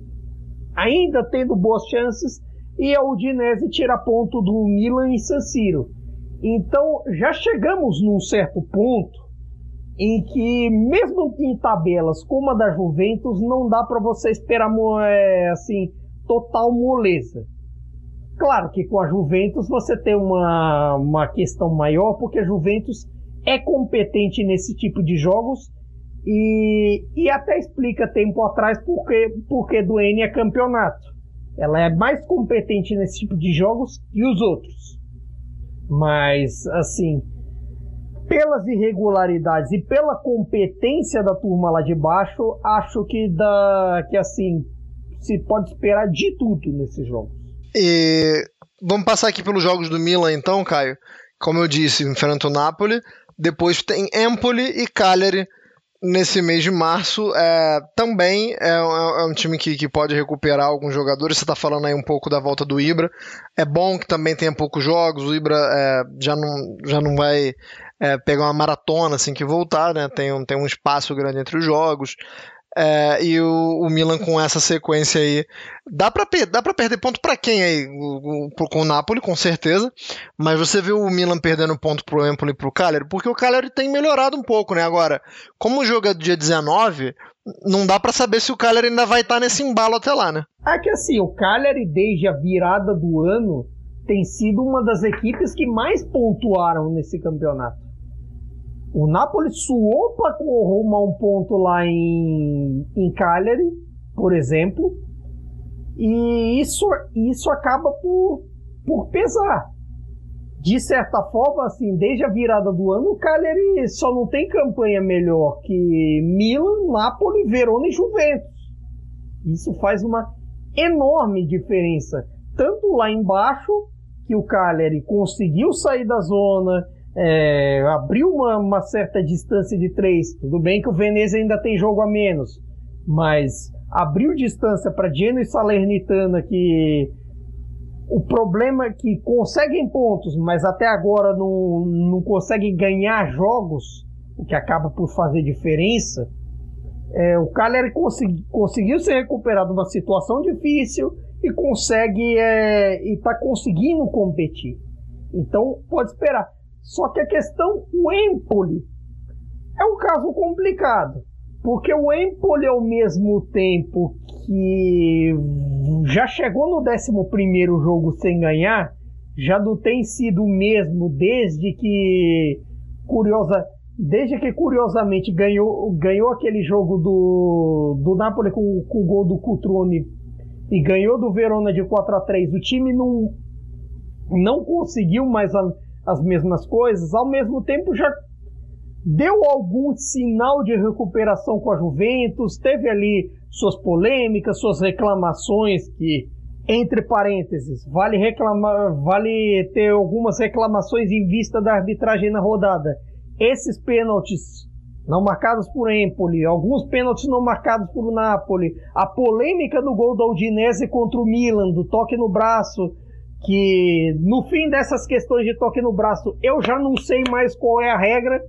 ainda tendo boas chances, e a Udinese tira ponto do Milan e San Siro. Então já chegamos num certo ponto em que, mesmo em tabelas como a da Juventus, não dá para você esperar é, assim total moleza. Claro que com a Juventus você tem uma, uma questão maior, porque a Juventus é competente nesse tipo de jogos e, e até explica tempo atrás porque, porque do N é campeonato. Ela é mais competente nesse tipo de jogos que os outros. Mas, assim, pelas irregularidades e pela competência da turma lá de baixo, acho que dá, que assim se pode esperar de tudo nesses jogos. E vamos passar aqui pelos jogos do Milan então, Caio. Como eu disse, enfrenta o Napoli, depois tem Empoli e Cagliari nesse mês de março. É, também é, é, um time que, que pode recuperar alguns jogadores. Você está falando aí um pouco da volta do Ibra. É bom que também tenha poucos jogos. O Ibra é, já, não, já não vai é, pegar uma maratona assim que voltar, né? Tem, um, tem um espaço grande entre os jogos. É, e o, o, Milan com essa sequência aí. Dá pra, dá pra perder ponto para quem aí? O, o, com o Napoli, com certeza. Mas você viu o Milan perdendo ponto pro Empoli e pro Cagliari? Porque o Cagliari tem melhorado um pouco, né? Agora, como o jogo é dia 19, não dá para saber se o Cagliari ainda vai estar tá nesse embalo até lá, né? É que assim, o Cagliari desde a virada do ano tem sido uma das equipes que mais pontuaram nesse campeonato. O Napoli suou para arrumar um ponto lá em, em Cagliari, por exemplo, e isso, isso acaba por, por pesar. De certa forma, assim, desde a virada do ano, o Cagliari só não tem campanha melhor que Milan, Napoli, Verona e Juventus. Isso faz uma enorme diferença. Tanto lá embaixo, que o Cagliari conseguiu sair da zona, é, abriu uma, uma, certa distância de três. Tudo bem que o Venezia ainda tem jogo a menos, mas abriu distância para Genoa e Salernitana que o problema é que conseguem pontos, mas até agora não, não conseguem ganhar jogos, o que acaba por fazer diferença. É, o Cagliari consegui, conseguiu se recuperar de uma situação difícil e consegue é, e está conseguindo competir. Então pode esperar. Só que a questão, o Empoli é um caso complicado, porque o Empoli, ao mesmo tempo que já chegou no 11 jogo sem ganhar, já não tem sido o mesmo desde que curiosa desde que curiosamente ganhou, ganhou aquele jogo do, do Napoli com, com o gol do Cutrone e ganhou do Verona de 4 a 3 o time não, não conseguiu mais a, as mesmas coisas, ao mesmo tempo já deu algum sinal de recuperação com a Juventus, teve ali suas polêmicas, suas reclamações que entre parênteses, vale reclamar, vale ter algumas reclamações em vista da arbitragem na rodada. Esses pênaltis não marcados por Empoli, alguns pênaltis não marcados por Napoli, a polêmica do gol da Udinese contra o Milan, do toque no braço, que no fim dessas questões de toque no braço, eu já não sei mais qual é a regra.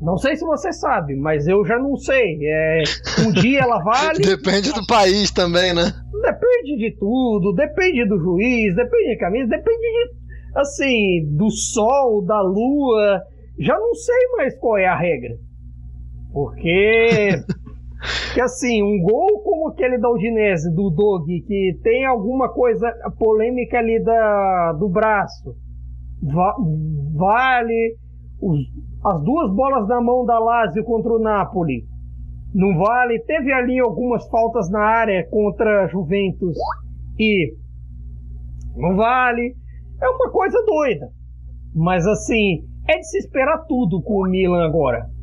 Não sei se você sabe, mas eu já não sei. É, um dia ela vale. depende do país também, né? Depende de tudo, depende do juiz, depende de camisa, depende de, assim, do sol, da lua. Já não sei mais qual é a regra. Porque que assim, um gol como aquele da Udinese, do Dog, que tem alguma coisa polêmica ali da, do braço, va vale os, as duas bolas na mão da Lazio contra o Napoli, não vale. Teve ali algumas faltas na área contra Juventus e não vale. É uma coisa doida. Mas assim, é de se esperar tudo com o Milan agora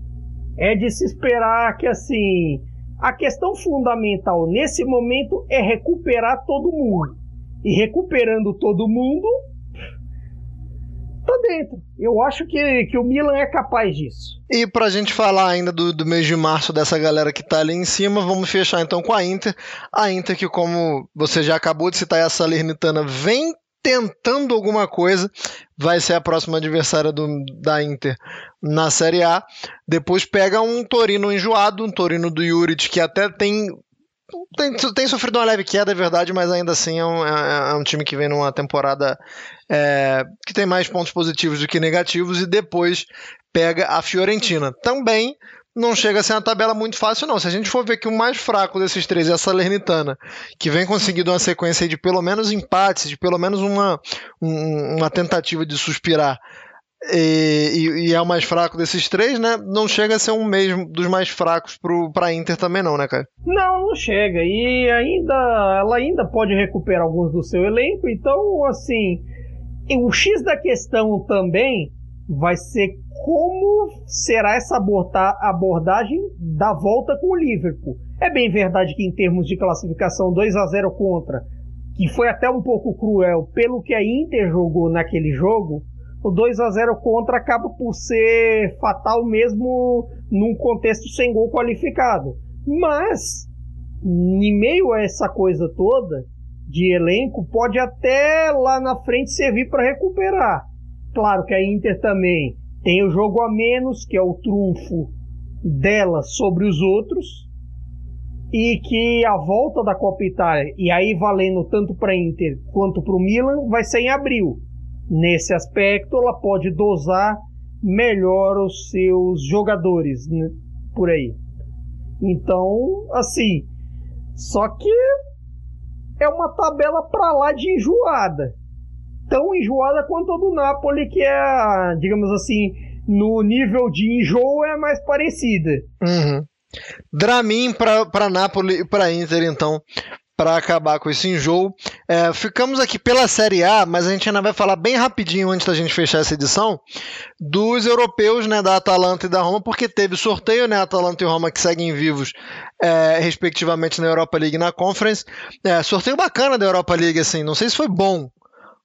é de se esperar que assim a questão fundamental nesse momento é recuperar todo mundo. E recuperando todo mundo, tá dentro. Eu acho que, que o Milan é capaz disso. E pra gente falar ainda do, do mês de março dessa galera que tá ali em cima, vamos fechar então com a Inter. A Inter que, como você já acabou de citar, a Salernitana vem tentando alguma coisa, vai ser a próxima adversária do, da Inter na Série A. Depois pega um Torino enjoado, um Torino do Juric que até tem tem, tem, sofrido uma leve queda, é verdade, mas ainda assim é um, é, é um time que vem numa temporada é, que tem mais pontos positivos do que negativos e depois pega a Fiorentina. Também não chega a ser uma tabela muito fácil, não. Se a gente for ver que o mais fraco desses três é a Salernitana, que vem conseguindo uma sequência de pelo menos empates, de pelo menos uma, um, uma tentativa de suspirar, e, e, é o mais fraco desses três, né? Não chega a ser um mesmo dos mais fracos para a Inter também, não, né, cara? Não, não chega. E ainda ela ainda pode recuperar alguns do seu elenco, então, assim, o X da questão também vai ser como será essa abordagem da volta com o Liverpool. É bem verdade que em termos de classificação 2 a 0 contra, que foi até um pouco cruel pelo que a Inter jogou naquele jogo, o 2 a 0 contra acaba por ser fatal mesmo num contexto sem gol qualificado. Mas, em meio a essa coisa toda de elenco, pode até lá na frente servir para recuperar. Claro que a Inter também tem o jogo a menos, que é o trunfo dela sobre os outros, e que a volta da Copa Itália, e aí valendo tanto para Inter quanto para o Milan, vai ser em abril. Nesse aspecto, ela pode dosar melhor os seus jogadores né, por aí. Então, assim, só que é uma tabela para lá de enjoada. Tão enjoada quanto a do Napoli, que é, digamos assim, no nível de enjoo é mais parecida. Uhum. Dramin para Napoli e para Inter, então, para acabar com esse enjoo. É, ficamos aqui pela Série A, mas a gente ainda vai falar bem rapidinho antes da gente fechar essa edição dos europeus, né, da Atalanta e da Roma, porque teve sorteio, né, Atalanta e Roma que seguem vivos, é, respectivamente na Europa League e na Conference. É, sorteio bacana da Europa League, assim, não sei se foi bom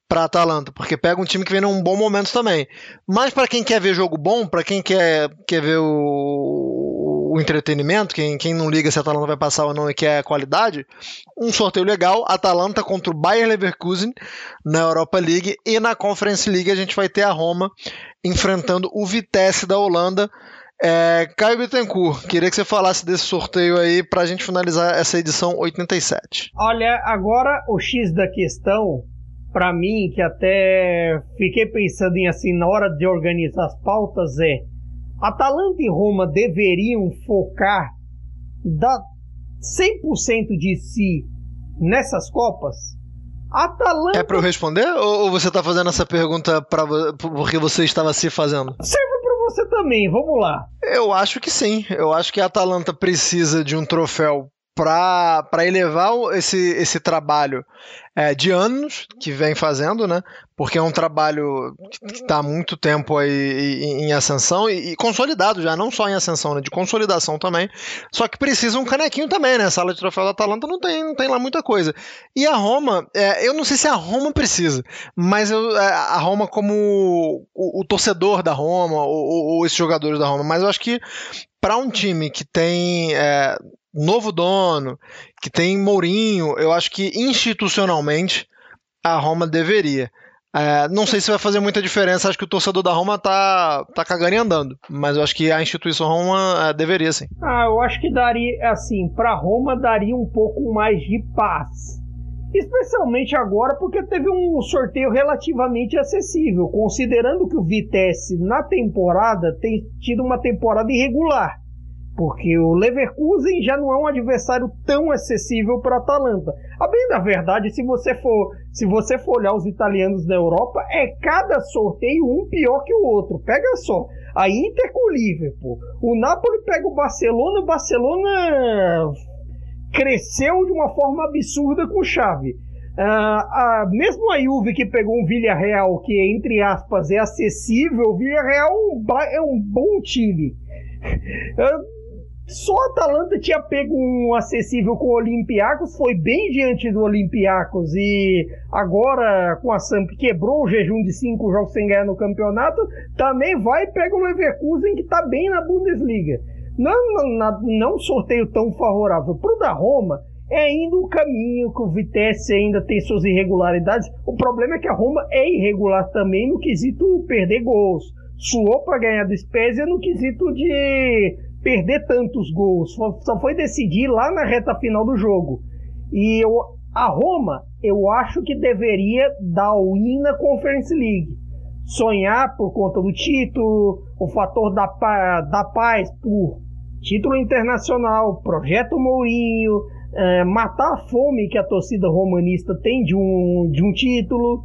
para Atalanta, porque pega um time que vem num bom momento também. Mas para quem quer ver jogo bom, para quem quer, quer ver o, entretenimento, quem, quem não liga se a Atalanta vai passar ou não e quer qualidade, um sorteio legal, Atalanta contra o Bayer Leverkusen na Europa League e na Conference League a gente vai ter a Roma enfrentando o Vitesse da Holanda. É, Caio Bittencourt, queria que você falasse desse sorteio aí para a gente finalizar essa edição 87. Olha, agora o X da questão para mim, que até fiquei pensando em assim, na hora de organizar as pautas, é Atalanta e Roma deveriam focar da 100% de si nessas Copas? Atalanta. É para eu responder? Ou você está fazendo essa pergunta pra, porque você estava se fazendo? Serve para você também, vamos lá. Eu acho que sim. Eu acho que a Atalanta precisa de um troféu para elevar esse, esse trabalho é, de anos que vem fazendo, né? Porque é um trabalho que está há muito tempo aí em, ascensão e, e, consolidado já, não só em ascensão, né? De consolidação também. Só que precisa um canequinho também, né? A sala de troféu da Atalanta não tem, não tem lá muita coisa. E a Roma, é, eu não sei se a Roma precisa, mas eu, é, a Roma como o, o, torcedor da Roma ou, ou esses jogadores da Roma, mas eu acho que para um time que tem é, novo dono, que tem Mourinho, eu acho que institucionalmente a Roma deveria. É, não sei se vai fazer muita diferença, acho que o torcedor da Roma tá, tá cagando e andando, mas eu acho que a instituição Roma é, deveria sim. Ah, eu acho que daria, assim, para Roma daria um pouco mais de paz. Especialmente agora porque teve um sorteio relativamente acessível, considerando que o Vitesse na temporada tem tido uma temporada irregular porque o Leverkusen já não é um adversário tão acessível para a Atalanta. A bem da verdade, se você for, se você for olhar os italianos da Europa, é cada sorteio um pior que o outro. Pega só, a Inter com o Liverpool, o Napoli pega o Barcelona, o Barcelona cresceu de uma forma absurda com o Xavi. Uh, a, mesmo a Juve que pegou um Villarreal que, entre aspas, é acessível, o Villarreal é um bom time. Só a Atalanta tinha pego um acessível com o Olympiacos, foi bem diante do Olympiacos e agora com a Samp quebrou o jejum de cinco jogos sem ganhar no campeonato, também vai e pega o Leverkusen que está bem na Bundesliga. Não, não, não sorteio tão favorável. Para o da Roma, é ainda um caminho que o Vitesse ainda tem suas irregularidades. O problema é que a Roma é irregular também no quesito perder gols. Suou para ganhar do Spezia no quesito de perder tantos gols, só foi decidir lá na reta final do jogo. E eu, a Roma, eu acho que deveria dar o in na Conference League. Sonhar por conta do título, o fator da, da paz por título internacional, projeto Mourinho, é, matar a fome que a torcida romanista tem de um, de um título.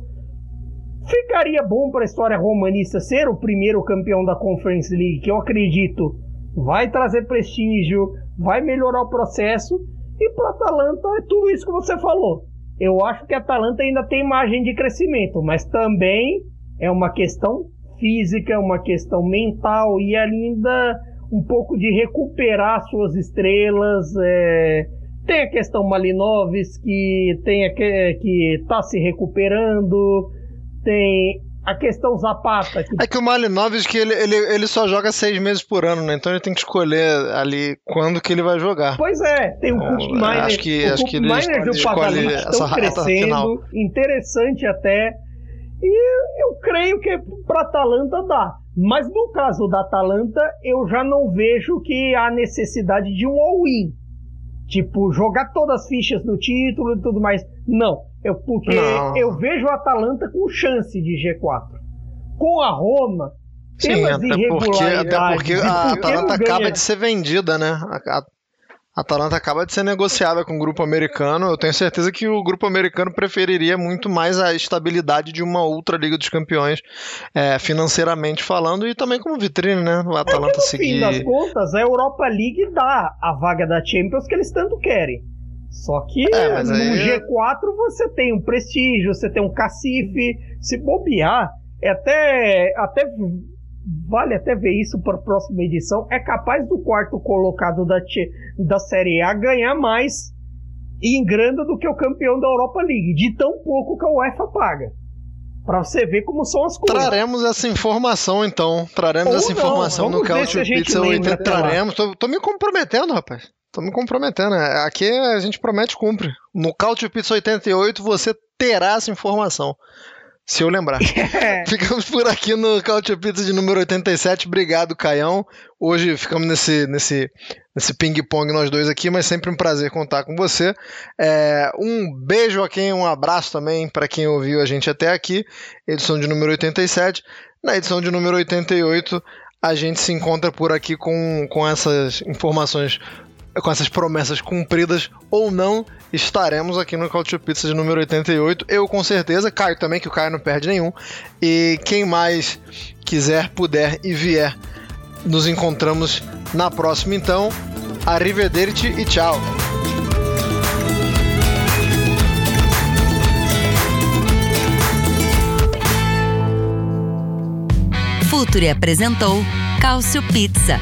Ficaria bom para a história romanista ser o primeiro campeão da Conference League, que eu acredito vai trazer prestígio, vai melhorar o processo. E para Atalanta é tudo isso que você falou. Eu acho que a Atalanta ainda tem margem de crescimento, mas também é uma questão física, uma questão mental e ainda um pouco de recuperar suas estrelas. É... Tem a questão Malinovs que tem a... que está se recuperando, tem a questão Zapata. Que... É que o Malinovski ele, ele, ele só joga seis meses por ano, né? Então ele tem que escolher ali quando que ele vai jogar. Pois é, tem o Cook Miner. Acho que, o acho que Miner do Pavalini estão crescendo, interessante até. E eu creio que para Atalanta dá. Mas no caso da Atalanta, eu já não vejo que há necessidade de um all-in. Tipo, jogar todas as fichas no título e tudo mais. Não. Eu, porque não. eu vejo a Atalanta com chance de G4. Com a Roma, Sim, até porque, até porque a Atalanta acaba de ser vendida, né? A, a, a Atalanta acaba de ser negociada com o grupo americano. Eu tenho certeza que o grupo americano preferiria muito mais a estabilidade de uma outra Liga dos Campeões, é, financeiramente falando, e também como vitrine, né? O Atalanta é que, no seguir. fim das contas, a Europa League dá a vaga da Champions que eles tanto querem. Só que é, no aí... G4 você tem um prestígio, você tem um cacife. Se bobear, é até, até vale até ver isso para a próxima edição, é capaz do quarto colocado da, da Série A ganhar mais em grana do que o campeão da Europa League, de tão pouco que a UEFA paga. Para você ver como são as coisas. Traremos essa informação então. Traremos Ou essa não, informação no Couch 80. Traremos. Tô, tô, me comprometendo, rapaz. Me comprometendo. Aqui a gente promete cumpre. No Couch Pizza 88 você terá essa informação. Se eu lembrar. Ficamos por aqui no Couch Pizza de número 87. Obrigado, Caião. Hoje ficamos nesse, nesse, nesse ping-pong nós dois aqui, mas sempre um prazer contar com você. É, um beijo a quem, um abraço também para quem ouviu a gente até aqui. Edição de número 87. Na edição de número 88, a gente se encontra por aqui com, com essas informações com essas promessas cumpridas ou não, estaremos aqui no Culture Pizza de número 88. Eu com certeza, Caio também, que o Caio não perde nenhum. E quem mais quiser, puder e vier, nos encontramos na próxima então. Arrivederci e tchau! Futuri apresentou Cálcio Pizza